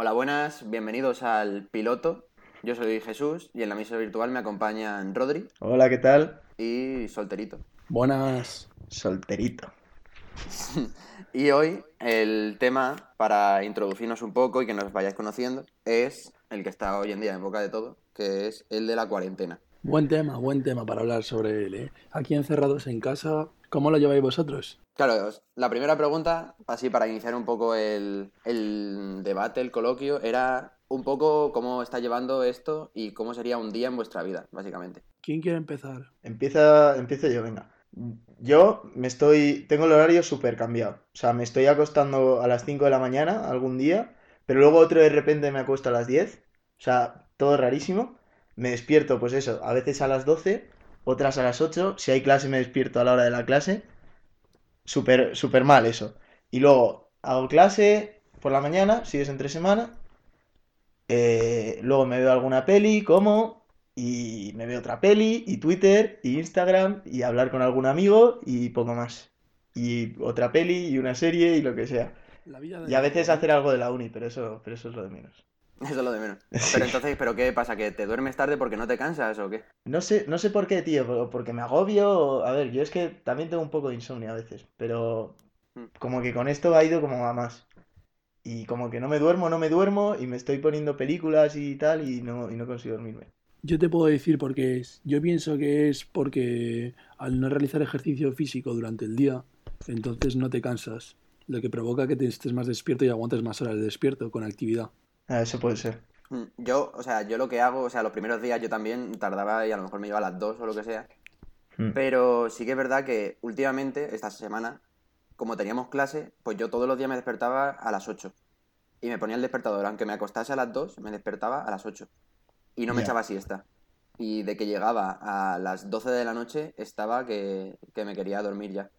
Hola, buenas, bienvenidos al piloto. Yo soy Jesús y en la misa virtual me acompañan Rodri Hola, ¿qué tal? y Solterito. Buenas. Solterito. Y hoy el tema, para introducirnos un poco y que nos vayáis conociendo, es el que está hoy en día en boca de todo, que es el de la cuarentena. Buen tema, buen tema para hablar sobre él, ¿eh? Aquí encerrados en casa, ¿cómo lo lleváis vosotros? Claro, la primera pregunta, así para iniciar un poco el, el debate, el coloquio, era un poco cómo está llevando esto y cómo sería un día en vuestra vida, básicamente. ¿Quién quiere empezar? Empieza, empiezo yo, venga. Yo me estoy, tengo el horario súper cambiado. O sea, me estoy acostando a las 5 de la mañana algún día, pero luego otro de repente me acuesto a las 10. O sea, todo rarísimo. Me despierto, pues eso, a veces a las 12, otras a las 8. Si hay clase me despierto a la hora de la clase. Súper, súper mal eso. Y luego hago clase por la mañana, si es entre semana. Eh, luego me veo alguna peli, como, y me veo otra peli, y Twitter, y Instagram, y hablar con algún amigo, y poco más. Y otra peli, y una serie, y lo que sea. La vida de... Y a veces hacer algo de la uni, pero eso, pero eso es lo de menos. Eso es lo de menos. Sí. Pero entonces, ¿pero qué pasa? ¿Que te duermes tarde porque no te cansas o qué? No sé, no sé por qué, tío, pero porque me agobio. o- A ver, yo es que también tengo un poco de insomnio a veces, pero Mm. como que con esto ha ido como a más. Y como que no me duermo, no me duermo, y me estoy poniendo películas y tal, y no, y no consigo dormirme. Yo te puedo decir por qué es. Yo pienso que es porque al no realizar ejercicio físico durante el día, entonces no te cansas, lo que provoca que te estés más despierto y aguantes más horas de despierto con actividad. Ah, eso puede ser. Mm, Yo, o sea, yo lo que hago, o sea, los primeros días yo también tardaba y a lo mejor me iba a las 2 o lo que sea. Mm. Pero sí que es verdad que últimamente, esta semana, como teníamos clase, pues yo todos los días me despertaba a las 8. Y me ponía el despertador, aunque me acostase a las 2, me despertaba a las 8. Y no me echaba siesta. Y de que llegaba a las 12 de la noche, estaba que, que me quería dormir ya.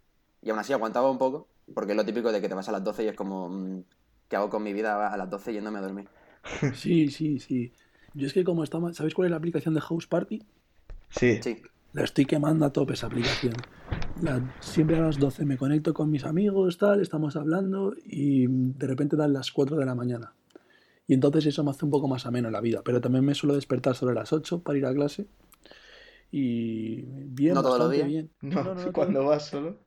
Y aún así aguantaba un poco, porque es lo típico de que te vas a las 12 y es como, mm, ¿qué hago con mi vida a las 12 yéndome a dormir? Sí, sí, sí. Yo es que como estaba... ¿Sabéis cuál es la aplicación de House Party? Sí. Sí, La estoy quemando a tope esa aplicación. La- siempre a las 12 me conecto con mis amigos, tal, estamos hablando y de repente dan las 4 de la mañana. Y entonces eso me hace un poco más ameno la vida. Pero también me suelo despertar sobre las 8 para ir a clase. Y bien, ¿No todos los bastante días? bien. No, No, no, no, cuando todo- vas solo.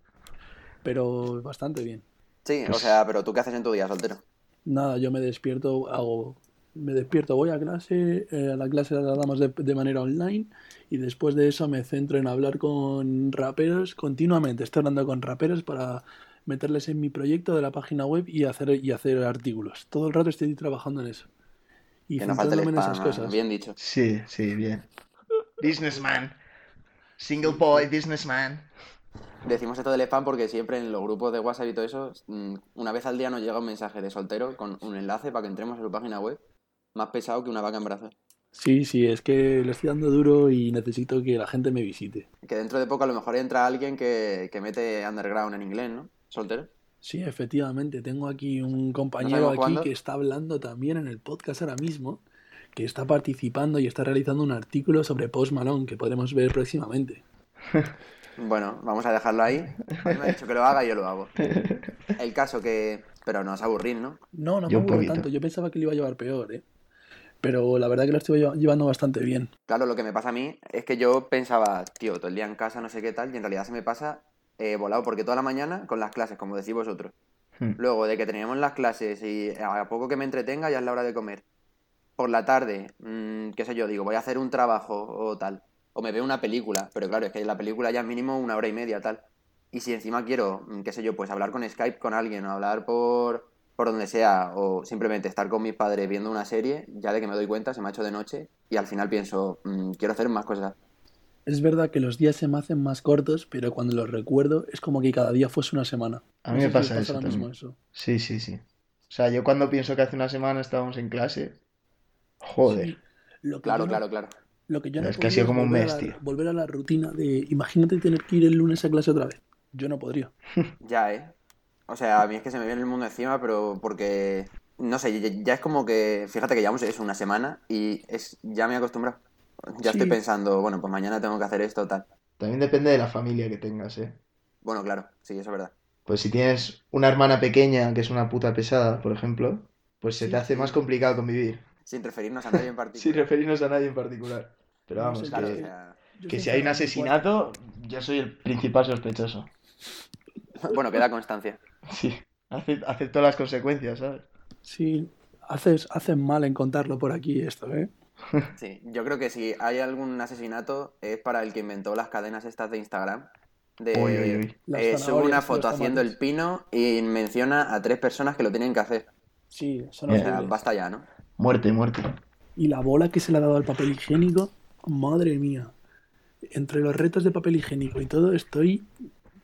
Pero bastante bien. sí, o Pues- sea, pero ¿tú qué haces en tu día soltero? Nada, yo me despierto, hago, me despierto, voy a clase, eh, a la clase la damos de, de manera online y después de eso me centro en hablar con raperos continuamente. Estoy hablando con raperos para meterles en mi proyecto de la página web y hacer, y hacer artículos. Todo el rato estoy trabajando en eso. Y Que no falte el centrándome en esas cosas. bien dicho. Sí, sí, bien. Businessman. Single boy, businessman. Decimos esto del spam porque siempre en los grupos de WhatsApp y todo eso, mm, una vez al día nos llega un mensaje de soltero con un enlace para que entremos a su página web, más pesado que una vaca en brazos. Sí, sí, es que le estoy dando duro y necesito que la gente me visite. Que dentro de poco a lo mejor entra alguien que, que mete underground en inglés, ¿no? Soltero. Sí, efectivamente, tengo aquí un compañero aquí cuándo. que está hablando también en el podcast ahora mismo, que está participando y está realizando un artículo sobre Post Malone que podremos ver próximamente. Bueno, vamos a dejarlo ahí. Me ha dicho que lo haga y yo lo hago. El caso que... Pero no os aburrís, ¿no? No, no me Yo aburro tanto, yo pensaba que lo iba a llevar peor, ¿eh? Pero la verdad que lo estoy lleva- llevando bastante bien. Claro, lo que me pasa a mí es que yo pensaba, tío, todo el día en casa, no sé qué tal, y en realidad se me pasa eh, volado, porque toda la mañana con las clases, como decís vosotros. Hmm. Luego, de que teníamos las clases y a poco que me entretenga, ya es la hora de comer. Por la tarde, mm, qué sé yo, digo, voy a hacer un trabajo o tal. O me veo una película, pero claro, es que la película ya es mínimo una hora y media, tal. Y si encima quiero, mm, qué sé yo, pues hablar con Skype con alguien, o hablar por, por donde sea, o simplemente estar con mis padres viendo una serie, ya de que me doy cuenta, se me ha hecho de noche, y al final pienso, mm, quiero hacer más cosas. Es verdad que los días se me hacen más cortos, pero cuando los recuerdo es como que cada día fuese una semana. A No mí sé me si os pasa eso mismo. Sí, sí, sí. O sea, yo cuando pienso que hace una semana estábamos en clase. Joder. Sí, lo que Claro, no- claro, claro. Lo que yo no Es que ha sido como un a mes, tío. Volver a la rutina de, imagínate tener que ir el lunes a clase otra vez. Yo no podría. Ya, ¿eh? O sea, a mí es que se me viene el mundo encima, pero porque, no sé, ya, es como que, fíjate que llevamos eso una semana y es ya me he acostumbrado. Ya estoy pensando, bueno, pues mañana tengo que hacer esto, tal. También depende de la familia que tengas, ¿eh? Bueno, claro, sí, eso es verdad. Pues si tienes una hermana pequeña que es una puta pesada, por ejemplo, pues se Sí, te hace más complicado convivir. Sin referirnos a nadie en Sin particular. referirnos a nadie en particular. Pero No vamos, sé, Claro, que, o sea, Yo que si hay un asesinato, yo soy el principal sospechoso. bueno, queda constancia. Sí, ace- acepto las consecuencias, ¿sabes? Sí, haces, hacen mal en contarlo por aquí esto, ¿eh? Sí, yo creo que si hay algún asesinato es para el que inventó las cadenas estas de Instagram. De, Uy, uy, uy. Las eh, sube una foto haciendo el pino y menciona a tres personas que lo tienen que hacer. Sí, son Bien. O sea, basta ya, ¿no? Muerte, muerte. Y la bola que se le ha dado al papel higiénico, madre mía. Entre los retos de papel higiénico y todo, estoy.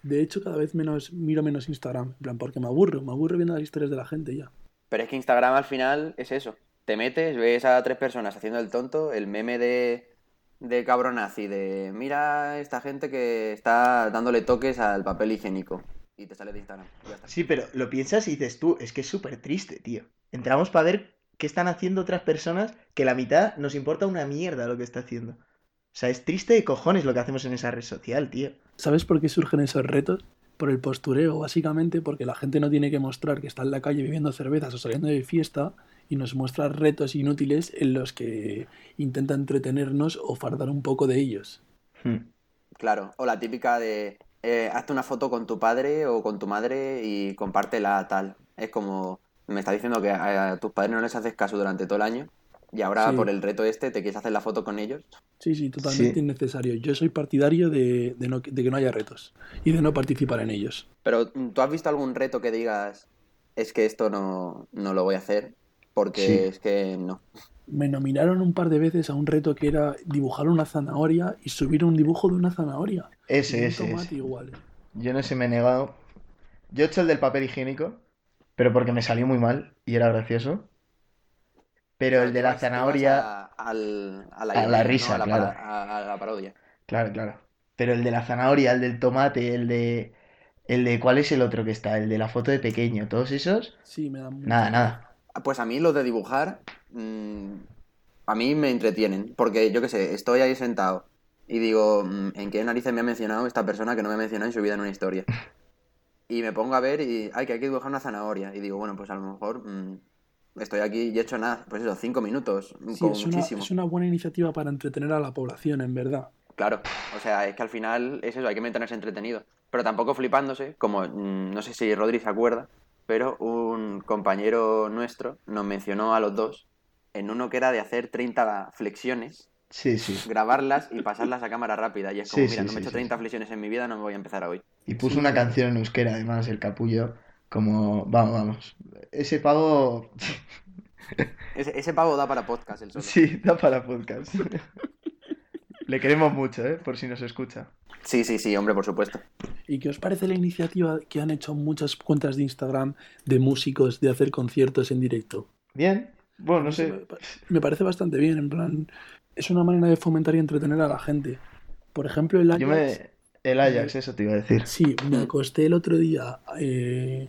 De hecho, cada vez menos miro menos Instagram. En plan, porque me aburro, me aburro viendo las historias de la gente ya. Pero es que Instagram al final es eso. Te metes, ves a tres personas haciendo el tonto, el meme de, de cabronazi, de mira esta gente que está dándole toques al papel higiénico. Y te sale de Instagram. y ya está. Sí, pero lo piensas y dices tú, es que es súper triste, tío. Entramos para ver qué están haciendo otras personas que la mitad nos importa una mierda lo que está haciendo. O sea, es triste de cojones lo que hacemos en esa red social, tío. ¿Sabes por qué surgen esos retos? Por el postureo, básicamente, porque la gente no tiene que mostrar que está en la calle bebiendo cervezas o saliendo de fiesta y nos muestra retos inútiles en los que intenta entretenernos o fardar un poco de ellos. Hmm. Claro. O la típica de eh, hazte una foto con tu padre o con tu madre y compártela tal. Es como, me está diciendo que a, a tus padres no les haces caso durante todo el año y ahora Sí. por el reto este te quieres hacer la foto con ellos. Sí, sí, totalmente Sí. innecesario. Yo soy partidario de, de no- de que no haya retos y de no participar en ellos. Pero ¿tú has visto algún reto que digas es que esto no, no lo voy a hacer? Porque Sí. es que no. Me nominaron un par de veces a un reto que era dibujar una zanahoria y subir un dibujo de una zanahoria. Ese, un ese, tomate ese. igual. Yo no se me he negado. Yo he hecho el del papel higiénico, pero porque me salió muy mal y era gracioso. Pero el de la zanahoria, a, al- a la, A la ironía, ¿no? risa, a la, claro. a- a la parodia. claro, claro. Pero el de la zanahoria, el del tomate, el de... El de... ¿Cuál es el otro que está? El de la foto de pequeño. Todos esos, Sí, me da mucha nada, nada. Pues a mí los de dibujar, mm, a mí me entretienen, porque yo qué sé, estoy ahí sentado y digo, mm, ¿en qué narices me ha mencionado esta persona que no me ha mencionado en su vida en una historia? Y me pongo a ver y, ay, que hay que dibujar una zanahoria. Y digo, bueno, pues a lo mejor mm, estoy aquí y he hecho nada, pues eso, cinco minutos, Sí, como es una, muchísimo. es una buena iniciativa para entretener a la población, en verdad. Claro, o sea, es que al final es eso, hay que mantenerse entretenido. Pero tampoco flipándose, como mm, no sé si Rodri se acuerda, pero un compañero nuestro nos mencionó a los dos en uno que era de hacer 30 flexiones, Sí, sí. grabarlas y pasarlas a cámara rápida. Y es como, Sí, mira, sí, no me he hecho sí, 30 sí. flexiones en mi vida, no me voy a empezar hoy. Y puso Sí. una canción en euskera, además, el capullo. Como, vamos, vamos. Ese pavo, Ese, ese pavo da para podcast el solo. sí, da para podcast. Le queremos mucho, ¿eh? Por si nos escucha. sí, sí, sí, hombre, por supuesto. ¿Y qué os parece la iniciativa que han hecho muchas cuentas de Instagram de músicos de hacer conciertos en directo? Bien, bueno, no sé. Me pa- me parece bastante bien, en plan, es una manera de fomentar y entretener a la gente. Por ejemplo, el Yo Ajax, me. El Ajax, eso te iba a decir. sí, me acosté el otro día, eh,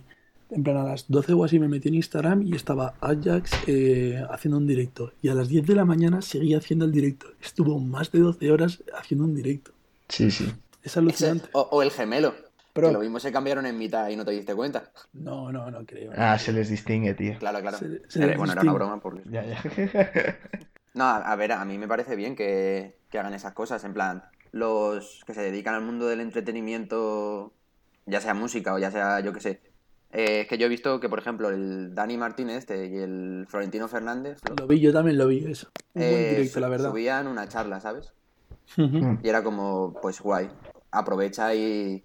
en plan a las 12 o así me metí en Instagram y estaba Ajax eh, haciendo un directo. Y a las 10 de la mañana seguía haciendo el directo. Estuvo más de 12 horas haciendo un directo. Sí, sí. Es Ese- alucinante. o, o el gemelo, Pero- que lo mismo se cambiaron en mitad y no te diste cuenta. No, no, no creo. Ah, se les distingue, tío. Claro, claro. Se- se Era- les bueno, era una broma porque... Ya, ya. No, a a ver, a mí me parece bien que, que hagan esas cosas, en plan, los que se dedican al mundo del entretenimiento, ya sea música o ya sea, yo qué sé. Eh, es que yo he visto que, por ejemplo, el Dani Martínez este y el Florentino Fernández Lo vi, yo también lo vi eso. Un buen eh, directo, la verdad. subían una charla, ¿sabes? Y era como, pues guay, aprovecha y,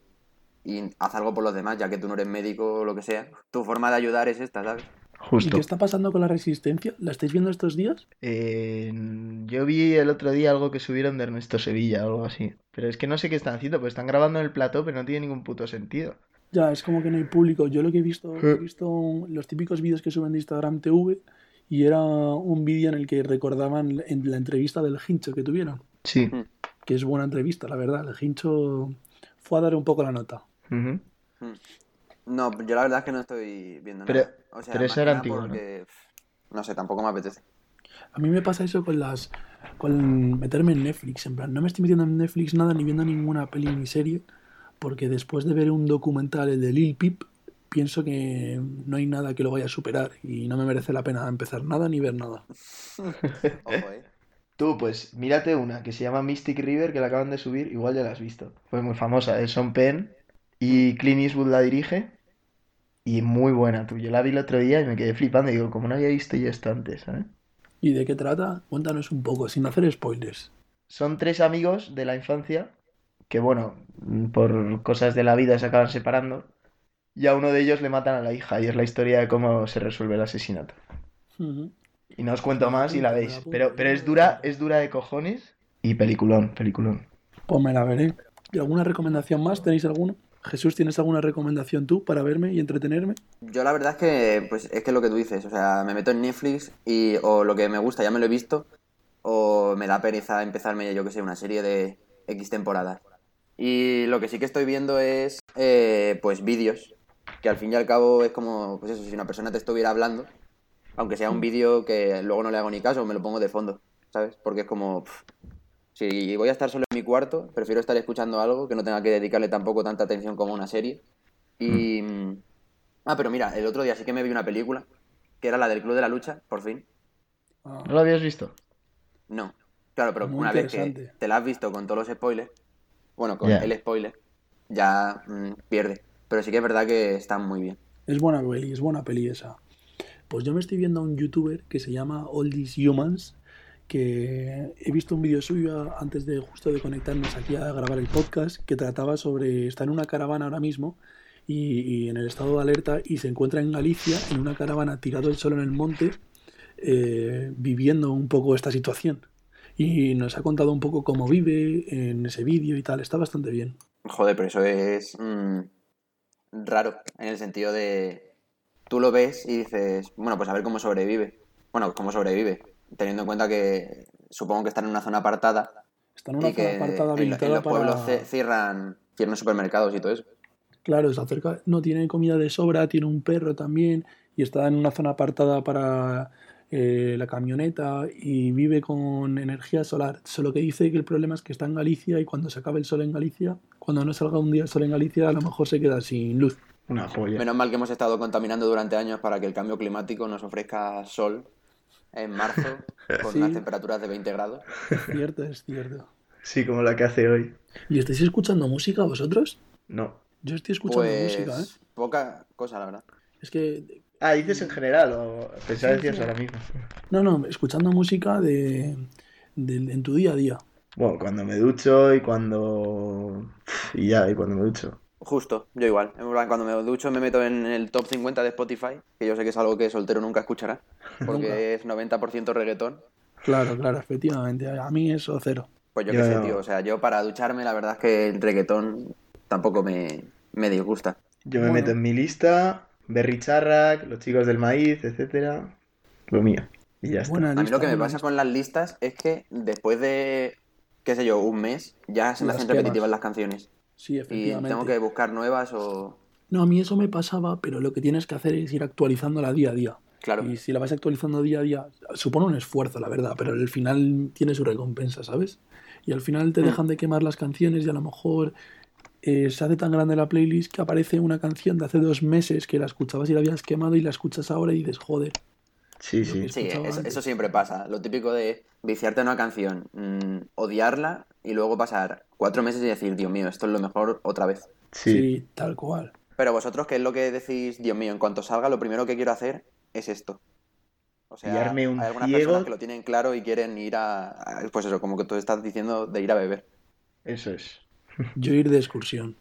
y haz algo por los demás, ya que tú no eres médico o lo que sea. Tu forma de ayudar es esta, ¿sabes? ¿Y qué está pasando con la resistencia? ¿La estáis viendo estos días? Eh, yo vi el otro día algo que subieron de Ernesto Sevilla o algo así. Pero es que no sé qué están haciendo, pues están grabando en el plató, pero no tiene ningún puto sentido. Ya, es como que no hay público. Yo lo que he visto, he visto los típicos vídeos que suben de Instagram TV y era un vídeo en el que recordaban en la entrevista del Hincho que tuvieron, Sí. que es buena entrevista, la verdad. El Hincho fue a dar un poco la nota. No, yo la verdad es que no estoy viendo Pero- nada. O sea, pero eso era antiguo, ¿no? porque, no sé, tampoco me apetece. A mí me pasa eso con las con meterme en Netflix, en plan, no me estoy metiendo en Netflix nada ni viendo ninguna peli ni serie, porque después de ver un documental el de Lil Peep, pienso que no hay nada que lo vaya a superar y no me merece la pena empezar nada ni ver nada. Ojo, eh. Tú, pues mírate una que se llama Mystic River, que la acaban de subir, igual ya la has visto. Fue muy famosa, es Son Penn y Clint Eastwood la dirige. Y muy buena, tú. Yo la vi el otro día y me quedé flipando. Digo, como no había visto yo esto antes, ¿sabes? ¿Y de qué trata? Cuéntanos un poco, sin hacer spoilers. Son tres amigos de la infancia que, bueno, por cosas de la vida se acaban separando. Y a uno de ellos le matan a la hija. Y es la historia de cómo se resuelve el asesinato. Y no os cuento más y la veis. Pero, pero es dura, es dura de cojones. Y peliculón, peliculón. Pues me la veré. ¿Y alguna recomendación más? ¿Tenéis alguna? Jesús, ¿tienes alguna recomendación tú para verme y entretenerme? Yo la verdad es que, pues, es que lo que tú dices, o sea, me meto en Netflix y o lo que me gusta ya me lo he visto, o me da pereza empezarme, yo que sé, una serie de X temporadas. Y lo que sí que estoy viendo es, eh, pues, vídeos, que al fin y al cabo es como, pues eso, si una persona te estuviera hablando, aunque sea un vídeo que luego no le hago ni caso, me lo pongo de fondo, ¿sabes? Porque es como, si voy a estar solo en mi cuarto, prefiero estar escuchando algo que no tenga que dedicarle tampoco tanta atención como una serie. Y... Ah, pero mira, el otro día sí que me vi una película, que era la del Club de la Lucha, por fin. Ah, ¿No lo habías visto? No. Claro, pero Muy una vez que te la has visto con todos los spoilers, bueno, con el spoiler, ya mm, pierde. Pero sí que es verdad que está muy bien. es buena peli, es buena peli esa. Pues yo me estoy viendo a un youtuber que se llama All These Humans, que he visto un vídeo suyo antes de justo de conectarnos aquí a grabar el podcast, que trataba sobre, está en una caravana ahora mismo y, en el estado de alerta y se encuentra en Galicia en una caravana tirado el sol en el monte, eh, viviendo un poco esta situación. Y nos ha contado un poco cómo vive en ese vídeo y tal, está bastante bien. Joder, pero eso es mm, raro, en el sentido de... Tú lo ves y dices, bueno, pues a ver cómo sobrevive. Bueno, cómo sobrevive, teniendo en cuenta que supongo que está en una zona apartada Está en una y zona que apartada en, en habilitada los pueblos para... cierran, cierran supermercados y todo eso. Claro, se acerca, no tiene comida de sobra, tiene un perro también y está en una zona apartada para eh, la camioneta y vive con energía solar. Solo que dice que el problema es que está en Galicia y cuando se acabe el sol en Galicia, cuando no salga un día el sol en Galicia, a lo mejor se queda sin luz. Una polla. Menos mal que hemos estado contaminando durante años para que el cambio climático nos ofrezca sol en marzo con Sí. unas temperaturas de 20 grados. Es cierto, es cierto. Sí, como la que hace hoy. ¿Y estáis escuchando música vosotros? No. Yo estoy escuchando Pues música, ¿eh? poca cosa, la verdad. Es que, Ah, dices en general o pensaba Sí, decías sí. ahora mismo. no, no, escuchando música de, de- en tu día a día. Bueno, cuando me ducho y cuando... Y ya, y cuando me ducho. Justo, yo igual. En plan, Cuando me ducho me meto en el top 50 de Spotify, que yo sé que es algo que soltero nunca escuchará, porque es 90% reggaetón. Claro, claro, efectivamente. A mí eso cero. Pues yo qué sé, tío. O sea, yo para ducharme la verdad es que el reggaetón tampoco me, me disgusta. Yo me Bueno. meto en mi lista, Berry Charrac, Los Chicos del Maíz, etcétera. Lo mío. Y ya está. A mí lo que me pasa lista. con las listas es que después de, qué sé yo, un mes, ya se me hacen repetitivas las canciones. Sí, Y efectivamente. tengo que buscar nuevas o... No, a mí eso me pasaba, pero lo que tienes que hacer es ir actualizándola día a día. Claro. Y si la vas actualizando día a día, supone un esfuerzo, la verdad, pero al final tiene su recompensa, ¿sabes? Y al final te Mm. dejan de quemar las canciones y a lo mejor eh, se hace tan grande la playlist que aparece una canción de hace dos meses que la escuchabas y la habías quemado y la escuchas ahora y dices, joder, Sí, sí. Sí, eso, siempre pasa. Lo típico de viciarte en una canción, mm, odiarla y luego pasar cuatro meses y decir, Dios mío, esto es lo mejor otra vez. sí, Sí. tal cual. Pero vosotros, ¿qué es lo que decís? Dios mío, en cuanto salga, lo primero que quiero hacer es esto. O sea, un hay algunas ciego. personas que lo tienen claro y quieren ir a, a- Pues eso, como que tú estás diciendo de ir a beber. Eso es. Yo ir de excursión,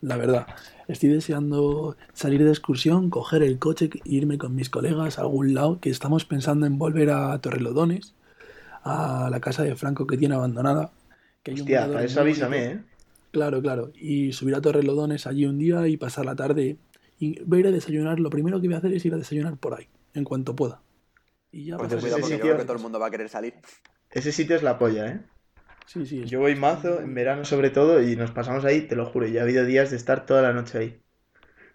la verdad. Estoy deseando salir de excursión, coger el coche e irme con mis colegas a algún lado, que estamos pensando en volver a Torrelodones, a la casa de Franco que tiene abandonada. Que hay un Hostia, para eso avísame. ¿eh? Claro, claro. Y subir a Torrelodones allí un día y pasar la tarde. Y voy a ir a desayunar. Lo primero que voy a hacer es ir a desayunar por ahí, en cuanto pueda. Y ya Pues cuidado ese porque sitio- creo que todo el mundo va a querer salir. Ese sitio es la polla, ¿eh? Sí, sí. Yo voy mazo, en verano sobre todo, y nos pasamos ahí, te lo juro, ya ha habido días de estar toda la noche ahí.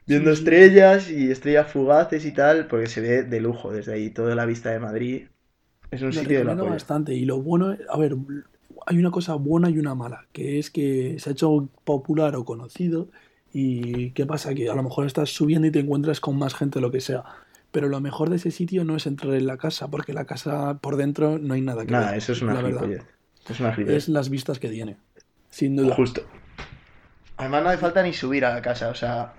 Viendo Sí, sí. estrellas y estrellas fugaces y tal, porque se ve de lujo desde ahí, toda la vista de Madrid. Es un Lo sitio de la polla. bastante. Y lo bueno, a ver, hay una cosa buena y una mala, que es que se ha hecho popular o conocido ¿Y qué pasa? Que a lo mejor estás subiendo y te encuentras con más gente, lo que sea. Pero lo mejor de ese sitio no es entrar en la casa, porque la casa por dentro no hay nada que Nada, ver. eso es una la verdad. Es una. Es las vistas que tiene. Sin duda. Justo. Además no hace falta ni subir a la casa, o sea,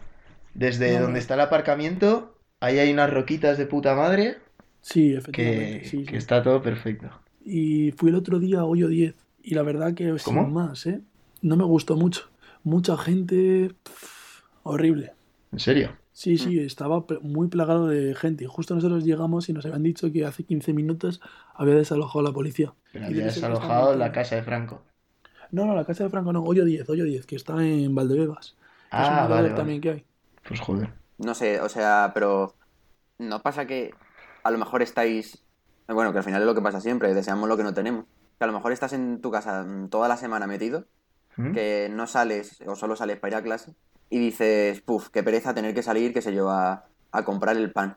desde No, donde no. está el aparcamiento, ahí hay unas roquitas de puta madre Sí, efectivamente. que, sí, que sí. está todo perfecto. Y fui el otro día a Hoyo 10 y la verdad que ¿Cómo? sin más, ¿eh? No me gustó mucho. Mucha gente... pff, horrible. ¿En serio? Sí, sí, estaba pl- muy plagado de gente. Y justo nosotros llegamos y nos habían dicho que hace 15 minutos había desalojado la policía. Pero había desalojado la casa de Franco. No, no, la casa de Franco no, Hoyo 10, Hoyo 10, que está en Valdebebas. es un Ah, vale, vale. también que hay. Pues joder. No sé, o sea, pero ¿no pasa que a lo mejor estáis, bueno, que al final es lo que pasa siempre, deseamos lo que no tenemos. Que a lo mejor estás en tu casa mm, toda la semana metido, ¿Mm? que no sales o solo sales para ir a clase y dices, puf, qué pereza tener que salir, qué sé yo, a, a comprar el pan.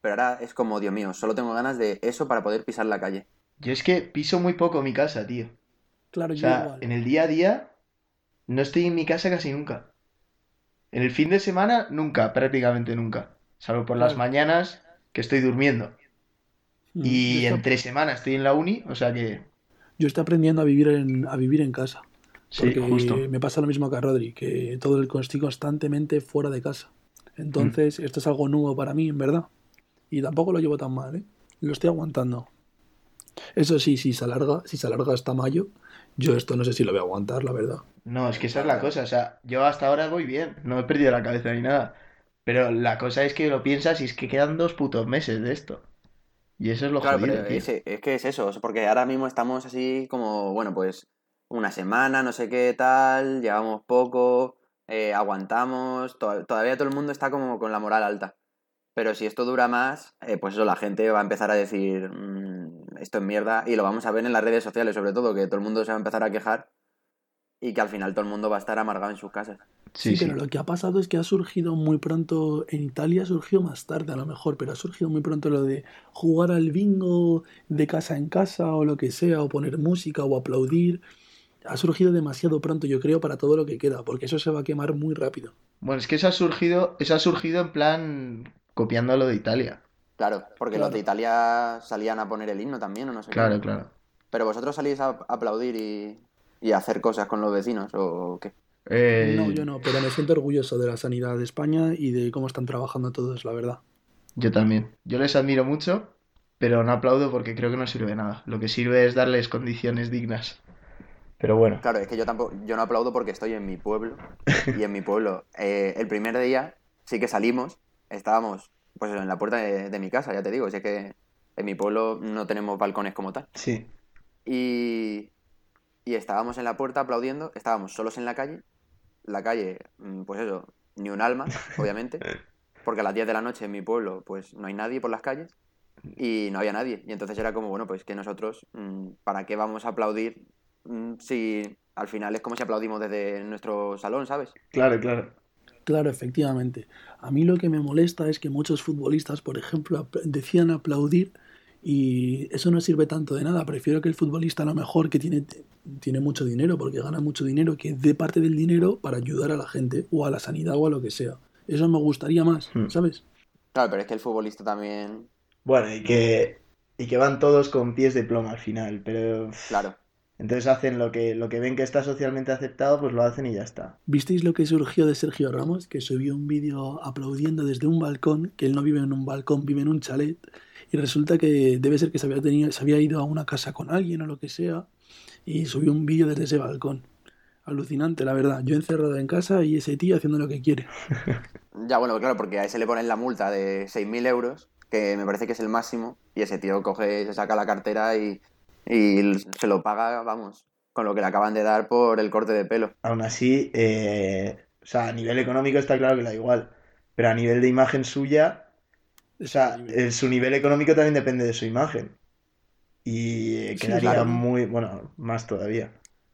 Pero ahora es como, Dios mío, solo tengo ganas de eso para poder pisar la calle. Yo es que piso muy poco mi casa, tío. Claro, O yo igual. en el día a día no estoy en mi casa casi nunca. En el fin de semana, nunca, prácticamente nunca. Salvo por las mañanas que estoy durmiendo. Mm, Y entre semana estoy en la uni, o sea que yo estoy aprendiendo a vivir en, a vivir en casa. sí, Porque justo. me pasa lo mismo que a Rodri, que todo el estoy constantemente fuera de casa. Mm. Entonces, esto es algo nuevo para mí, en verdad. Y tampoco lo llevo tan mal, ¿eh? Lo estoy aguantando. Eso sí, si se alarga, si se alarga hasta mayo, yo esto no sé si lo voy a aguantar, la verdad. No, es que esa es la cosa. O sea, yo hasta ahora voy bien, no he perdido la cabeza ni nada. Pero la cosa es que lo piensas y es que quedan dos putos meses de esto. Y eso es lo Claro, jodido, tío. es, es que es eso, porque ahora mismo estamos así como, bueno, pues una semana, no sé qué tal, llevamos poco, eh, aguantamos, to- todavía todo el mundo está como con la moral alta. Pero si esto dura más, eh, pues eso, la gente va a empezar a decir, "Mm, esto es mierda, y lo vamos a ver en las redes sociales, sobre todo, que todo el mundo se va a empezar a quejar y que al final todo el mundo va a estar amargado en sus casas. Sí, Sí, sí. pero lo que ha pasado es que ha surgido muy pronto, en Italia ha surgido más tarde a lo mejor, pero ha surgido muy pronto lo de jugar al bingo de casa en casa o lo que sea, o poner música o aplaudir. Ha surgido demasiado pronto, yo creo, para todo lo que queda, porque eso se va a quemar muy rápido. Bueno, es que eso ha surgido, eso ha surgido en plan copiando lo de Italia. Claro, porque los Claro. de Italia salían a poner el himno también, o no sé qué. Claro, claro. Pero vosotros salís a aplaudir y, y hacer cosas con los vecinos, ¿o qué? Eh, No, yo no, pero me siento orgulloso de la sanidad de España y de cómo están trabajando todos, la verdad. Yo también. Yo les admiro mucho, pero no aplaudo porque creo que no sirve de nada. Lo que sirve es darles condiciones dignas. Pero bueno, Claro, es que yo tampoco, yo no aplaudo porque estoy en mi pueblo. Y en mi pueblo, eh, el primer día sí que salimos, estábamos pues en la puerta de, de mi casa, ya te digo, si es que en mi pueblo no tenemos balcones como tal. sí. Y, y estábamos en la puerta aplaudiendo, estábamos solos en la calle, la calle, mm, pues eso, ni un alma, obviamente, porque a las 10 de la noche en mi pueblo pues no hay nadie por las calles y no había nadie. Y entonces era como, bueno, pues que nosotros, mm, ¿para qué vamos a aplaudir mm, si al final es como si aplaudimos desde nuestro salón, ¿sabes? Claro, claro. Claro, efectivamente. A mí lo que me molesta es que muchos futbolistas, por ejemplo, ap- decían aplaudir y eso no sirve tanto de nada. Prefiero que el futbolista a lo mejor que tiene, tiene mucho dinero, porque gana mucho dinero, que dé parte del dinero para ayudar a la gente o a la sanidad o a lo que sea. Eso me gustaría más, Hmm. ¿sabes? Claro, pero es que el futbolista también, Bueno, y que, y que van todos con pies de plomo al final, pero claro. entonces hacen lo que, lo que ven que está socialmente aceptado, pues lo hacen y ya está. ¿Visteis lo que surgió de Sergio Ramos? Que subió un vídeo aplaudiendo desde un balcón, que él no vive en un balcón, vive en un chalet, y resulta que debe ser que se había, tenido, se había ido a una casa con alguien o lo que sea, y subió un vídeo desde ese balcón. Alucinante, la verdad. Yo encerrado en casa y ese tío haciendo lo que quiere. Ya, bueno, claro, porque a ese le ponen la multa de 6.000 euros, que me parece que es el máximo, y ese tío coge, se saca la cartera y, y se lo paga, vamos, con lo que le acaban de dar por el corte de pelo. Aún así, eh, o sea, a nivel económico está claro que da igual, pero a nivel de imagen suya, o sea, eh, su nivel económico también depende de su imagen. Y eh, Sí, quedaría claro. muy, bueno, más todavía.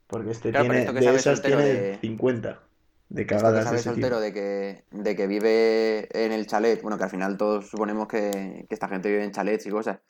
Porque este Claro, tiene, esto que de esas tiene de- 50 de Esto que cagadas de sabe ese soltero tipo. de que, de que vive en el chalet, bueno, que al final todos suponemos que, que esta gente vive en chalets y cosas,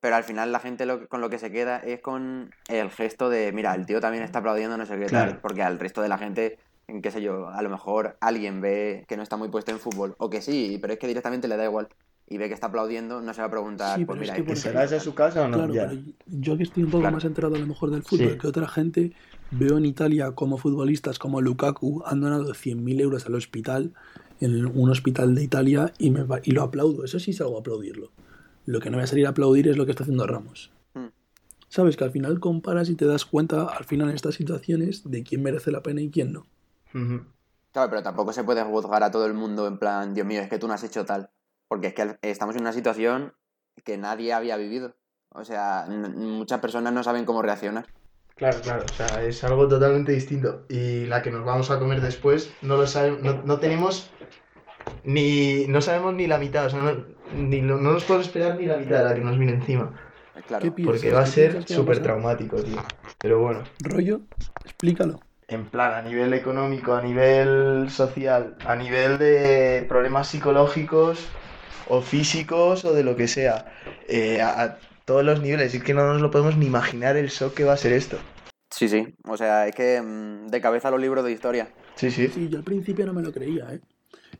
pero al final la gente lo, con lo que se queda es con el gesto de, mira, el tío también está aplaudiendo, no sé qué Claro. tal, porque al resto de la gente en qué sé yo, a lo mejor alguien ve que no está muy puesto en fútbol, o que sí, pero es que directamente le da igual, y ve que está aplaudiendo, no se va a preguntar, Sí, pues pero es mira, que ¿y qué porque- ¿Será ese su casa o no? Claro, Ya. pero yo que estoy un poco Claro. más enterado a lo mejor del fútbol Sí. que otra gente, veo en Italia como futbolistas como Lukaku han donado 100.000 euros al hospital, en un hospital de Italia, y, me, va- y lo aplaudo. Eso sí salgo a aplaudirlo. Lo que no voy a salir a aplaudir es lo que está haciendo Ramos. Hmm. Sabes que al final comparas y te das cuenta, al final en estas situaciones, de quién merece la pena y quién no. Claro, pero tampoco se puede juzgar a todo el mundo en plan, Dios mío, es que tú no has hecho tal. Porque es que estamos en una situación que nadie había vivido. O sea, muchas personas no saben cómo reaccionar. Claro, claro, o sea, es algo totalmente distinto. Y la que nos vamos a comer después, no lo sabemos, no, no tenemos ni, no sabemos ni la mitad, o sea, no, ni, lo- no nos podemos esperar ni la mitad de la que nos viene encima. Claro. Porque va a ¿Qué ser súper traumático, tío. Pero bueno, Rollo, explícalo. En plan, a nivel económico, a nivel social, a nivel de problemas psicológicos o físicos o de lo que sea, eh, a, a todos los niveles, es que no nos lo podemos ni imaginar el shock que va a ser esto. Sí, sí. O sea, es que mm, de cabeza los libros de historia. Sí, sí. Sí, yo al principio no me lo creía, ¿eh?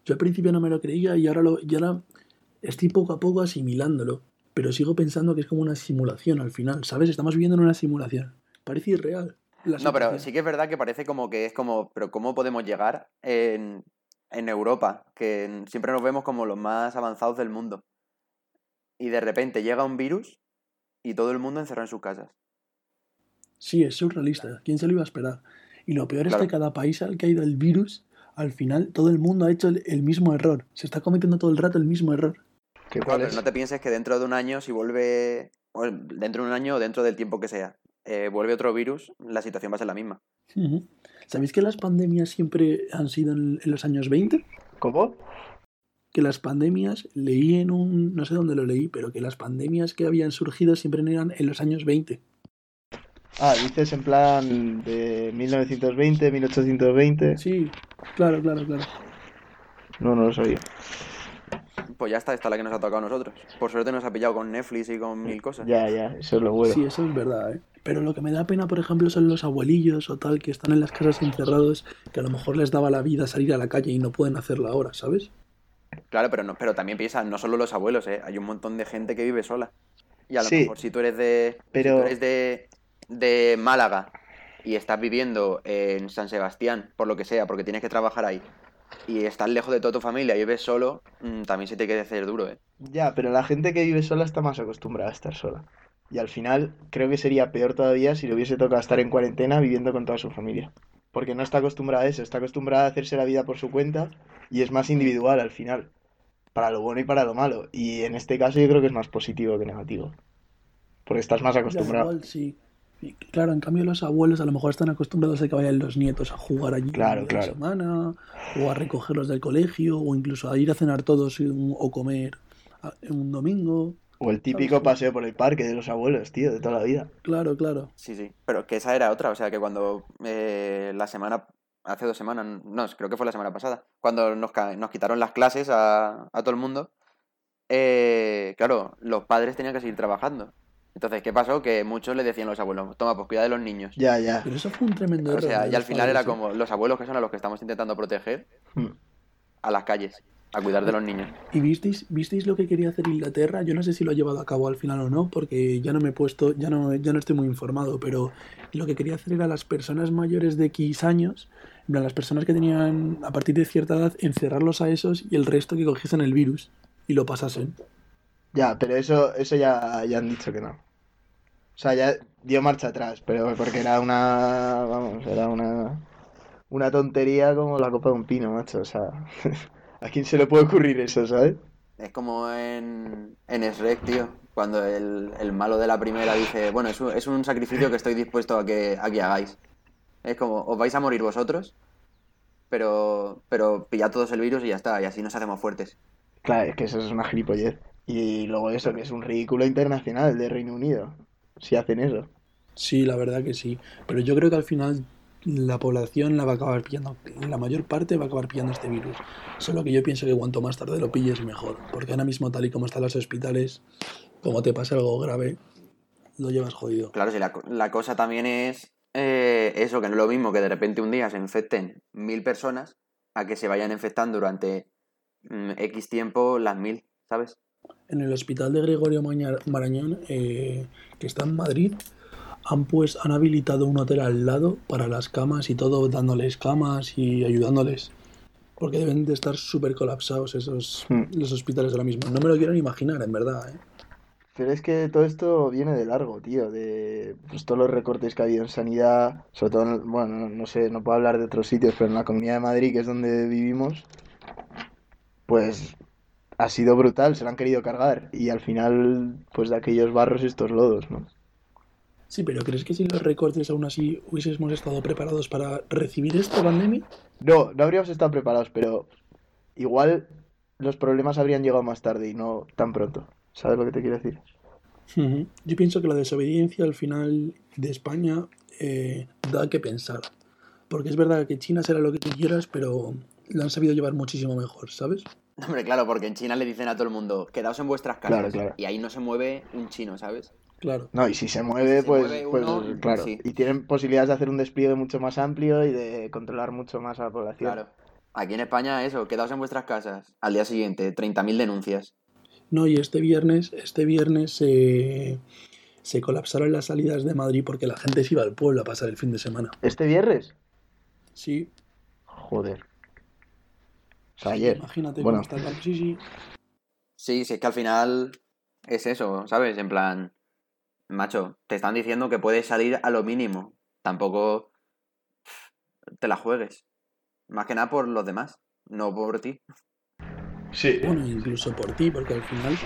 Yo al principio no me lo creía y ahora, lo, y ahora estoy poco a poco asimilándolo. Pero sigo pensando que es como una simulación al final, ¿sabes? Estamos viviendo en una simulación. Parece irreal. No, pero sí que es verdad que parece como que es como, pero ¿cómo podemos llegar en, en Europa? Que siempre nos vemos como los más avanzados del mundo. Y de repente llega un virus y todo el mundo encerrado en sus casas. Sí, es surrealista. ¿Quién se lo iba a esperar? Y lo peor Claro. es que cada país al que ha ido el virus, al final todo el mundo ha hecho el, el mismo error. Se está cometiendo todo el rato el mismo error. ¿Qué Claro, cuál pero es? no te pienses que dentro de un año, si vuelve, dentro de un año o dentro del tiempo que sea, eh, vuelve otro virus, la situación va a ser la misma. ¿Sabéis que las pandemias siempre han sido en, en los años 20? ¿Cómo? que las pandemias, leí en un, no sé dónde lo leí, pero que las pandemias que habían surgido siempre eran en los años 20. Ah, dices en plan de 1920, 1820. Sí, claro, claro, claro. No, no lo sabía. Pues ya está, esta es la que nos ha tocado a nosotros. Por suerte nos ha pillado con Netflix y con mil cosas. Ya, ya, eso es lo bueno. Sí, eso es verdad, ¿eh? Pero lo que me da pena, por ejemplo, son los abuelillos o tal que están en las casas encerrados, que a lo mejor les daba la vida salir a la calle y no pueden hacerlo ahora, ¿sabes? Claro, pero no, pero también piensa, no solo los abuelos, ¿eh? Hay un montón de gente que vive sola. Y a lo Sí, mejor si tú eres de. si pero- tú eres de, de Málaga y estás viviendo en San Sebastián, por lo que sea, porque tienes que trabajar ahí, y estás lejos de toda tu familia y vives solo, mm, también se te quiere hacer duro, ¿eh? Ya, pero la gente que vive sola está más acostumbrada a estar sola. Y al final creo que sería peor todavía si le hubiese tocado estar en cuarentena viviendo con toda su familia. Porque no está acostumbrada a eso, está acostumbrada a hacerse la vida por su cuenta y es más individual al final. Para lo bueno y para lo malo. Y en este caso yo creo que es más positivo que negativo. Porque estás más acostumbrado. igual sí. Y claro, en cambio los abuelos a lo mejor están acostumbrados a que vayan los nietos a jugar allí Claro, la claro. semana, o a recogerlos del colegio, o incluso a ir a cenar todos un- o comer a- un domingo. O el típico ¿Sabes? paseo por el parque de los abuelos, tío, de toda la vida. Claro, claro. Sí, sí. Pero que esa era otra, o sea que cuando eh, la semana, hace dos semanas, no, creo que fue la semana pasada, cuando nos, nos quitaron las clases a, a todo el mundo, eh, claro, los padres tenían que seguir trabajando. Entonces, ¿qué pasó? Que muchos le decían a los abuelos, toma, pues cuida de los niños. Ya, ya. Pero eso fue un tremendo O error. sea, de y al final era padres, como los abuelos que son a los que estamos intentando proteger Hmm. a las calles, a cuidar de los niños. ¿Y visteis, visteis lo que quería hacer Inglaterra? Yo no sé si lo ha llevado a cabo al final o no, porque ya no me he puesto, ya no, ya no estoy muy informado, pero lo que quería hacer era las personas mayores de X años, en plan, las personas que tenían a partir de cierta edad, encerrarlos a esos y el resto que cogiesen el virus y lo pasasen. Ya, pero eso, eso ya, ya han dicho que no. O sea, ya dio marcha atrás, pero porque era una, vamos, era una, una tontería como la copa de un pino, macho. O sea, ¿a quién se le puede ocurrir eso, sabes? Es como en, en Shrek, tío, cuando el, el malo de la primera dice, bueno, es un, es un sacrificio que estoy dispuesto a que, a que hagáis. Es como, os vais a morir vosotros, pero, pero pillad todos el virus y ya está, y así nos hacemos fuertes. Claro, es que eso es una gilipollez. Y luego eso, que es un ridículo internacional de Reino Unido, si hacen eso. Sí, la verdad que sí. Pero yo creo que al final la población la va a acabar pillando, la mayor parte va a acabar pillando este virus. Solo que yo pienso que cuanto más tarde lo pilles, mejor. Porque ahora mismo, tal y como están los hospitales, como te pasa algo grave, lo llevas jodido. Claro, si la, co- la cosa también es eh, eso, que no es lo mismo que de repente un día se infecten mil personas a que se vayan infectando durante mm, X tiempo las mil, ¿sabes? En el hospital de Gregorio Marañón, eh, que está en Madrid, han pues han habilitado un hotel al lado para las camas y todo, dándoles camas y ayudándoles. Porque deben de estar súper colapsados esos Hmm. los hospitales ahora mismo. No me lo quiero ni imaginar, en verdad. ¿eh? Pero es que todo esto viene de largo, tío, de pues, todos los recortes que ha habido en sanidad, sobre todo, en- bueno, no, no sé, no puedo hablar de otros sitios, pero en la Comunidad de Madrid, que es donde vivimos, pues ha sido brutal, se lo han querido cargar y al final, pues de aquellos barros estos lodos, ¿no? Sí, pero ¿crees que si los recortes aún así hubiésemos estado preparados para recibir esta pandemia? No, no habríamos estado preparados, pero igual los problemas habrían llegado más tarde y no tan pronto. ¿Sabes lo que te quiero decir? Yo pienso que la desobediencia al final de España eh, da que pensar. Porque es verdad que China será lo que tú quieras, pero lo han sabido llevar muchísimo mejor, ¿sabes? Hombre, claro, porque en China le dicen a todo el mundo, quedaos en vuestras casas. Claro, claro. Y ahí no se mueve un chino, ¿sabes? Claro. No, y si se mueve, Se pues, mueve pues uno, claro. sí. Y tienen posibilidades de hacer un despliegue mucho más amplio y de controlar mucho más a la población. Claro. Aquí en España, eso, quedaos en vuestras casas. Al día siguiente, 30.000 denuncias. No, y este viernes, este viernes se, se colapsaron las salidas de Madrid porque la gente se iba al pueblo a pasar el fin de semana. ¿Este viernes? Sí, Joder. O sea, sí, ayer. imagínate Bueno. cómo está el Sí, sí. Sí, sí, es que al final es eso, ¿sabes? En plan, macho, te están diciendo que puedes salir a lo mínimo. Tampoco te la juegues. Más que nada por los demás, no por ti. Sí. Bueno, incluso por ti, porque al final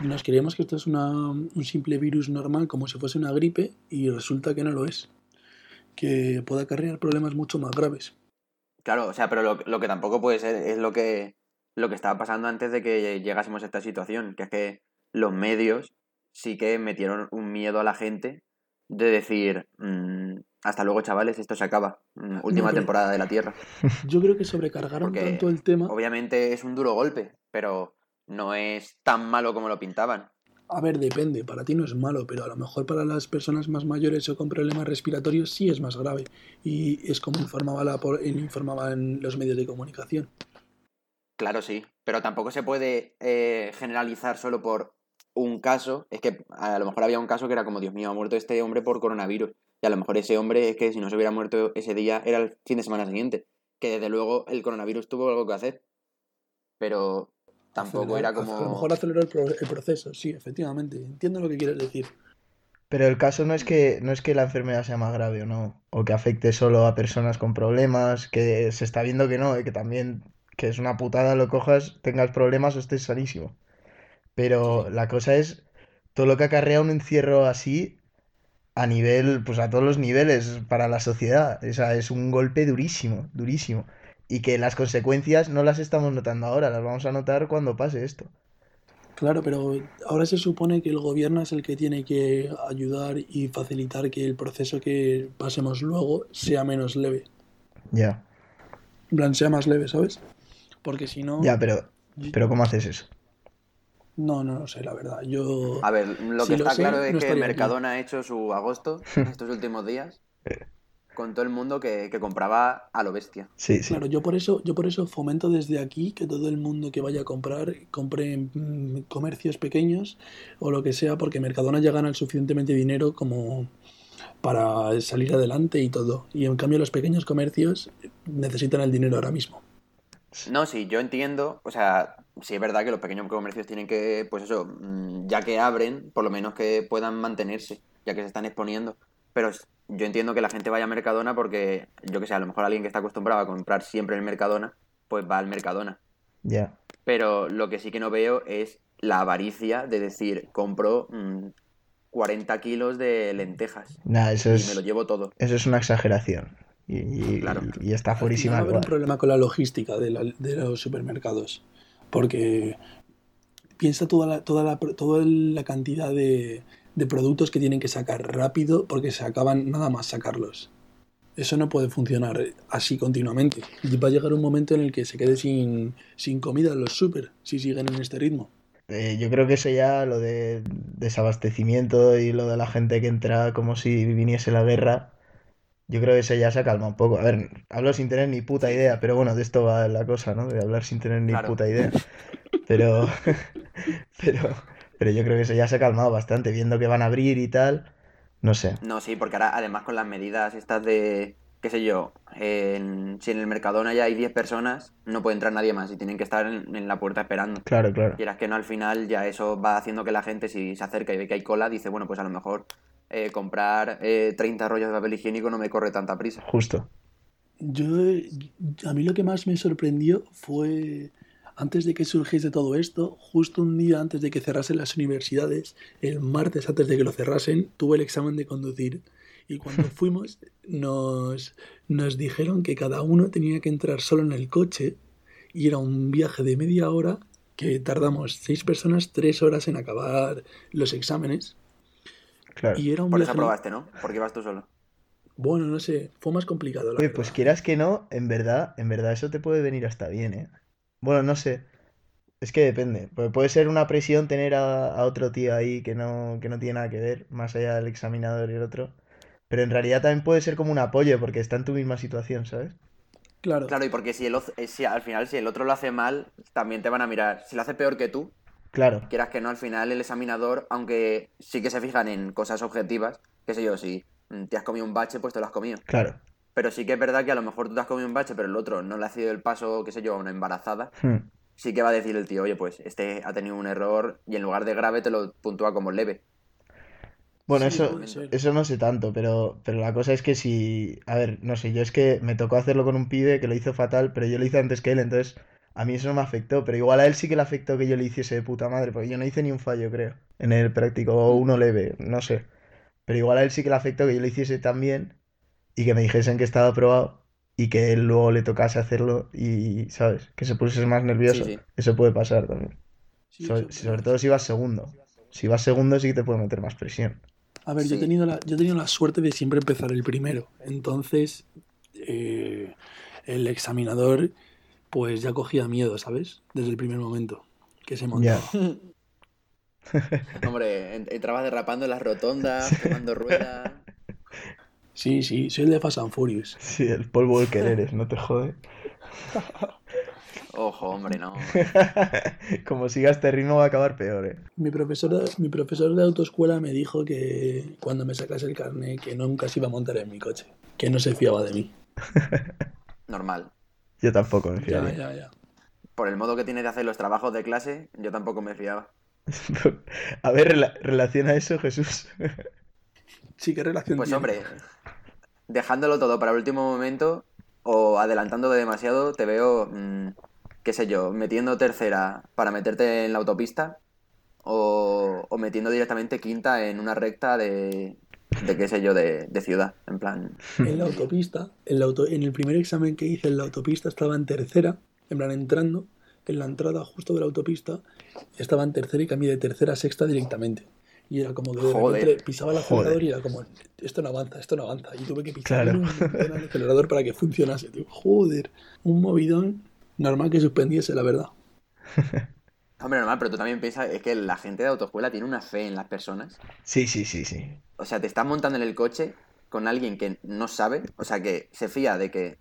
nos creemos que esto es una, un simple virus normal, como si fuese una gripe, y resulta que no lo es. Que puede acarrear problemas mucho más graves. Claro, o sea, pero lo, lo que tampoco puede ser es lo que, lo que estaba pasando antes de que llegásemos a esta situación, que es que los medios sí que metieron un miedo a la gente de decir, mm, hasta luego chavales, esto se acaba, Mm, última pero- temporada de la Tierra. Yo creo que sobrecargaron Porque tanto el tema. Obviamente es un duro golpe, pero no es tan malo como lo pintaban. A ver, depende, para ti no es malo, pero a lo mejor para las personas más mayores o con problemas respiratorios sí es más grave. Y es como informaba la, informaban los medios de comunicación. Claro, sí, pero tampoco se puede eh, generalizar solo por un caso. Es que a lo mejor había un caso que era como, Dios mío, ha muerto este hombre por coronavirus. Y a lo mejor ese hombre es que si no se hubiera muerto ese día era el fin de semana siguiente. Que desde luego el coronavirus tuvo algo que hacer. Pero tampoco era A lo como... mejor aceleró el, pro- el proceso, sí, efectivamente. Entiendo lo que quieres decir. Pero el caso no es que, no es que la enfermedad sea más grave o no, o que afecte solo a personas con problemas, que se está viendo que no, y que también, que es una putada lo cojas, tengas problemas o estés sanísimo. Pero la cosa es todo lo que acarrea un encierro así a nivel, pues a todos los niveles para la sociedad. O sea, es un golpe durísimo, durísimo. Y que las consecuencias no las estamos notando ahora, las vamos a notar cuando pase esto. Claro, pero ahora se supone que el gobierno es el que tiene que ayudar y facilitar que el proceso que pasemos luego sea menos leve. Ya, En plan, sea más leve, ¿sabes? Porque si no... ya, pero, pero ¿cómo haces eso? No, no lo sé, la verdad. Yo... A ver, lo Si que lo está sé, claro es no que aquí. Mercadona ha hecho su agosto estos últimos días con todo el mundo que, que compraba a lo bestia. Sí, sí. Claro, yo por eso, yo por eso fomento desde aquí que todo el mundo que vaya a comprar compre en mm, comercios pequeños o lo que sea, porque Mercadona ya gana el suficientemente dinero como para salir adelante y todo. Y en cambio los pequeños comercios necesitan el dinero ahora mismo. No, sí, yo entiendo, o sea, sí es verdad que los pequeños comercios tienen que, pues eso, mm, ya que abren, por lo menos que puedan mantenerse, ya que se están exponiendo. Pero yo entiendo que la gente vaya a Mercadona porque, yo que sé, a lo mejor alguien que está acostumbrado a comprar siempre en el Mercadona, pues va al Mercadona. Ya. Pero lo que sí que no veo es la avaricia de decir, compro mm, 40 kilos de lentejas Nah, eso y es, me lo llevo todo. eso es una exageración. Y, y- Claro. y está fuerísima va a haber un problema con la logística de, la- de los supermercados. Porque piensa toda la, toda la, toda la cantidad de, de productos que tienen que sacar rápido porque se acaban nada más sacarlos. Eso no puede funcionar así continuamente. Y va a llegar un momento en el que se quede sin, sin comida los super si siguen en este ritmo. Eh, yo creo que eso ya, lo de desabastecimiento y lo de la gente que entra como si viniese la guerra, Yo creo que eso ya se ha calmado un poco. A ver, hablo sin tener ni puta idea, pero bueno, de esto va la cosa, ¿no? De hablar sin tener ni Claro. puta idea. Pero, pero, pero yo creo que eso ya se ha calmado bastante, viendo que van a abrir y tal. No sé. No, sí, porque ahora además con las medidas estas de, qué sé yo, en- si en el Mercadona ya hay 10 personas, no puede entrar nadie más y tienen que estar en, en la puerta esperando. Claro, claro. Quieras que no, al final ya eso va haciendo que la gente, si se acerca y ve que hay cola, dice, bueno, pues a lo mejor eh, comprar eh, 30 rollos de papel higiénico no me corre tanta prisa. Justo. Yo, a mí lo que más me sorprendió fue, antes de que surgiese todo esto, justo un día antes de que cerrasen las universidades, el martes antes de que lo cerrasen, tuve el examen de conducir. Y cuando fuimos, nos, nos dijeron que cada uno tenía que entrar solo en el coche y era un viaje de media hora que tardamos seis personas tres horas en acabar los exámenes. Claro. Y era un Por eso aprobaste, ¿no? Porque ibas tú solo. Bueno, no sé, fue más complicado. la Oye, pues quieras que no, en verdad, en verdad eso te puede venir hasta bien, ¿eh? Bueno, no sé. Es que depende. Porque puede ser una presión tener a, a otro tío ahí que no, que no tiene nada que ver, más allá del examinador y el otro. Pero en realidad también puede ser como un apoyo, porque está en tu misma situación, ¿sabes? Claro. Claro, y porque si, el, eh, si al final si el otro lo hace mal, también te van a mirar. Si lo hace peor que tú, Claro, quieras que no, al final el examinador, aunque sí que se fijan en cosas objetivas, qué sé yo, si te has comido un bache, pues te lo has comido. claro. Pero sí que es verdad que a lo mejor tú te has comido un bache, pero el otro no le ha sido el paso, qué sé yo, a una embarazada. Hmm. Sí que va a decir el tío, oye, pues este ha tenido un error y en lugar de grave te lo puntúa como leve. Bueno, Sí, eso, eso no sé tanto, pero, pero la cosa es que si, a ver, no sé, yo es que me tocó hacerlo con un pibe que lo hizo fatal, pero yo lo hice antes que él, entonces a mí eso no me afectó, pero igual a él sí que le afectó que yo le hiciese de puta madre, porque yo no hice ni un fallo, creo, en el práctico, o uno leve, no sé, pero igual a él sí que le afectó que yo lo hiciese tan bien y que me dijesen que estaba aprobado y que él luego le tocase hacerlo y, ¿sabes? Que se pusiese más nervioso. Sí, sí. Eso puede pasar también. Sí, sobre todo si vas segundo. Si vas segundo sí que te puede meter más presión. A ver, yo he tenido la, yo he tenido la suerte de siempre empezar el primero. Entonces, eh, el examinador, pues ya cogía miedo, ¿sabes? Desde el primer momento que se montaba. Hombre, en- entrabas derrapando en las rotondas, quemando ruedas. Sí, sí, soy el de Fast and Furious. Sí, el polvo del querer eres, no te jode. Ojo, hombre, no. Como siga este ritmo va a acabar peor, eh. Mi profesor, de- mi profesor de autoescuela me dijo que cuando me sacase el carnet que nunca se iba a montar en mi coche, que no se fiaba de mí. Normal. Yo tampoco me Ya, fiaría. ya, ya. Por el modo que tiene de hacer los trabajos de clase, yo tampoco me fiaba. A ver, rela- relaciona eso, Jesús. Sí, ¿qué relación Pues tiene? hombre, dejándolo todo para el último momento o adelantando demasiado, te veo, mm, qué sé yo, metiendo tercera para meterte en la autopista o, o metiendo directamente quinta en una recta de, de qué sé yo, de, de ciudad. En plan, En la autopista, en, la auto- en el primer examen que hice en la autopista estaba en tercera, en plan entrando, en la entrada justo de la autopista, estaba en tercera y cambié de tercera a sexta directamente. Y era como que de Joder. repente pisaba el acelerador Joder. y era como, esto no avanza, esto no avanza. Y tuve que pisar Claro. el acelerador para que funcionase. tío. Joder, un movidón normal que suspendiese, la verdad. hombre, normal, pero tú también piensas, es que la gente de autoescuela tiene una fe en las personas. Sí, sí, sí, sí. O sea, te estás montando en el coche con alguien que no sabe, o sea, que se fía de que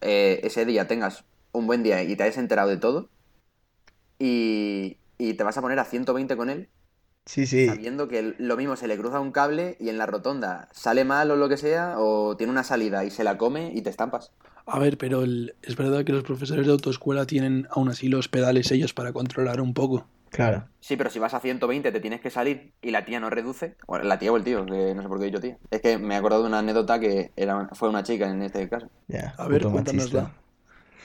eh, ese día tengas un buen día y te hayas enterado de todo, y, y te vas a poner a 120 con él, Sí, sí. sabiendo que lo mismo se le cruza un cable y en la rotonda sale mal o lo que sea, o tiene una salida y se la come y te estampas. A ver, pero el- es verdad que los profesores de autoescuela tienen aún así los pedales ellos para controlar un poco. Claro. Sí, pero si vas a 120 te tienes que salir y la tía no reduce, bueno, la tía o el tío, que no sé por qué he dicho tía. Es que me he acordado de una anécdota que era, fue una chica en este caso. Ya. A ver, cuéntanosla.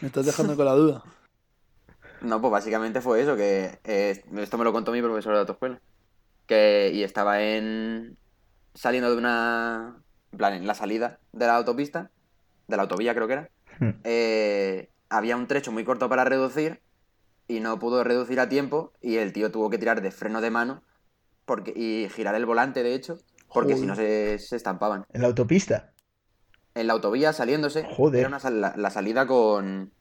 Me estás dejando con la duda. No, pues básicamente fue eso, que eh, esto me lo contó mi profesor de autoescuela. Que, y estaba en saliendo de una, en plan, en la salida de la autopista, de la autovía creo que era, Hmm. eh, había un trecho muy corto para reducir y no pudo reducir a tiempo y el tío tuvo que tirar de freno de mano porque, y girar el volante, de hecho, porque si no se, se estampaban. En la autopista. En la autovía saliéndose, Joder. era una sal- la, la salida con...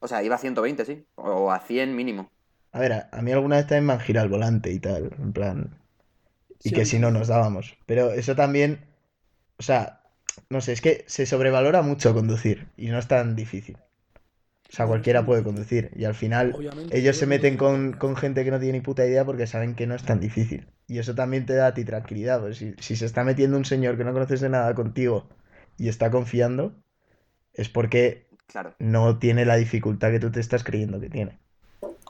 O sea, iba a 120, sí, o a 100 mínimo. A ver, a, a mí alguna vez también me han girado el volante y tal, en plan. Y Sí, que si no nos dábamos. Pero eso también. O sea, no sé, es que se sobrevalora mucho conducir y no es tan difícil. O sea, cualquiera puede conducir y al final Obviamente, ellos se meten con, con gente que no tiene ni puta idea porque saben que no es tan difícil. Y eso también te da a ti tranquilidad, pues si, si se está metiendo un señor que no conoces de nada contigo y está confiando, es porque Claro. no tiene la dificultad que tú te estás creyendo que tiene.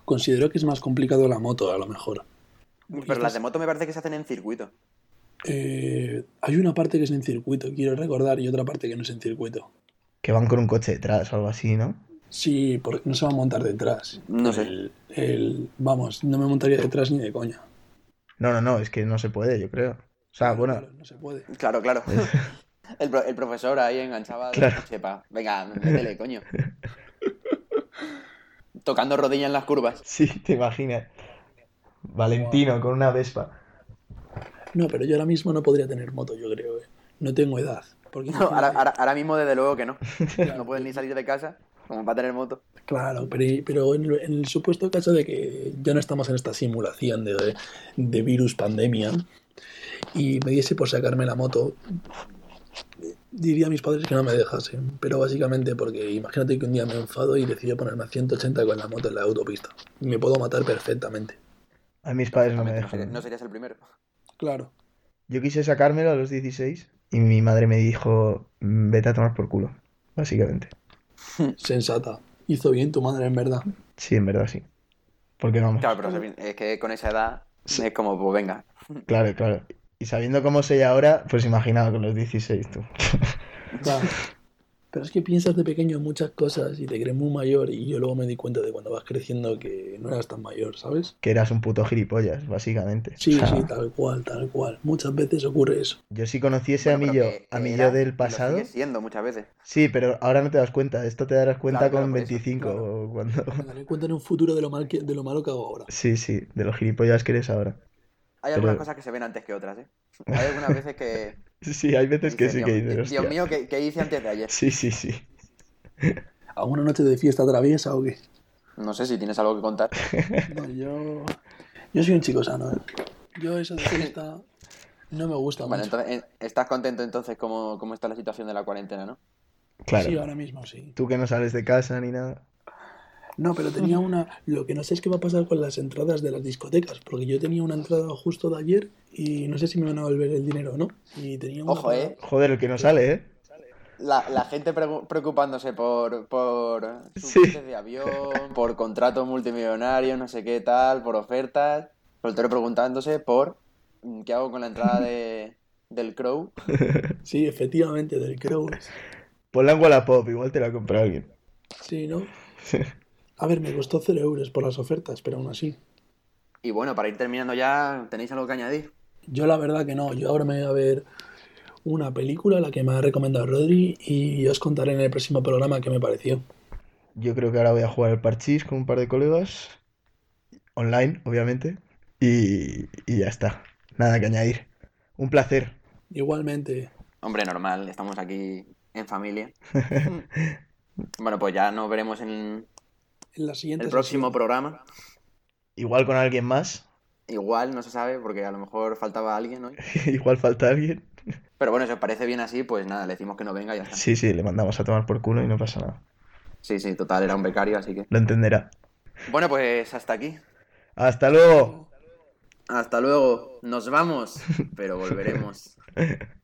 Considero que es más complicado la moto, a lo mejor. Pero las de moto me parece que se hacen en circuito. Eh, hay una parte que es en circuito, quiero recordar, y otra parte que no es en circuito. Que van con un coche detrás o algo así, ¿no? Sí, porque no se va a montar detrás. No sé. El, el- vamos, no me montaría detrás ni de coña. No, no, no, es que no se puede, yo creo. O sea, bueno, Claro, no se puede. Claro, claro. El, pro- el profesor ahí enganchaba de Claro. chepa. Venga, métele, coño. Tocando rodilla en las curvas. sí, te imaginas. Valentino con una Vespa. No, pero yo ahora mismo no podría tener moto, yo creo. eh. No tengo edad. Porque No, ahora, ahora, ahora mismo, desde luego que no. No puedes ni salir de casa como para tener moto. Claro, pero, pero en, el, en el supuesto caso de que ya no estamos en esta simulación de, de virus pandemia y me diese por sacarme la moto, diría a mis padres que no me dejasen. Pero básicamente porque imagínate que un día me enfado y decido ponerme a 180 con la moto en la autopista. Me puedo matar perfectamente. A mis padres no me dejaron. no serías el primero. Claro. Yo quise sacármelo a los 16 y mi madre me dijo, "Mm, vete a tomar por culo, básicamente. Sensata. Hizo bien tu madre, en verdad. Sí, en verdad sí. Porque vamos, Claro, pero es que con esa edad es como, pues venga. claro, claro. Y sabiendo cómo soy ahora, pues imagina con los 16 tú. Claro. Pero es que piensas de pequeño en muchas cosas y te crees muy mayor y yo luego me di cuenta de cuando vas creciendo que no eras tan mayor, ¿sabes? Que eras un puto gilipollas, básicamente. Sí, O sea, sí, tal cual, tal cual. Muchas veces ocurre eso. Yo si conociese a Bueno, mi pero yo, a era yo del lo pasado, sigue siendo muchas veces. sí, pero ahora no te das cuenta. Esto te darás cuenta Claro, claro, con eso, 25 claro. o cuando... Me daré cuenta en un futuro de lo, mal que, de lo malo que hago ahora. Sí, sí, de los gilipollas que eres ahora. Hay Pero- algunas cosas que se ven antes que otras, ¿eh? Hay algunas veces que... Sí, hay veces que sí que Dios, dices, Dios "Hostia". mío, ¿qué, qué hice antes de ayer? Sí, sí, sí. ¿Alguna noche de fiesta traviesa o qué? No sé si tienes algo que contar. No, yo. Yo soy un chico sano, ¿eh? Yo eso de fiesta no me gusta Bueno, mucho. entonces, eh, ¿estás contento entonces cómo, cómo está la situación de la cuarentena, no? Claro. Sí, ahora mismo sí. Tú que no sales de casa ni nada. No, pero tenía una. Lo que no sé es qué va a pasar con las entradas de las discotecas, porque yo tenía una entrada justo de ayer y no sé si me van a volver el dinero o no. Y tenía Ojo, ¿eh? Joder, el que no sale, ¿eh? La, la gente preocupándose por, por sus Sí. de avión, por contratos multimillonarios, no sé qué tal, por ofertas. Soltero preguntándose por mm, qué hago con la entrada de, del Crow. Sí, efectivamente, del Crow. Ponla en Wallapop, igual te la compra alguien. Sí, ¿no? A ver, me costó 0 euros por las ofertas, pero aún así. Y bueno, para ir terminando ya, ¿tenéis algo que añadir? Yo la verdad que no. Yo ahora me voy a ver una película, la que me ha recomendado Rodri, y os contaré en el próximo programa qué me pareció. Yo creo que ahora voy a jugar al parchís con un par de colegas. Online, obviamente. Y, y ya está. Nada que añadir. Un placer. Igualmente, Hombre, normal, estamos aquí en familia. Bueno, pues ya nos veremos en en la siguiente el próximo sesión. programa. Igual con alguien más. Igual, no se sabe, porque a lo mejor faltaba alguien hoy. Igual falta alguien. Pero bueno, si os parece bien así, pues nada, le decimos que no venga y ya está. Sí, sí, le mandamos a tomar por culo y no pasa nada. Sí, sí, total, era un becario, así que. Lo entenderá. Bueno, pues hasta aquí. Hasta luego. Hasta luego. Nos vamos, pero volveremos.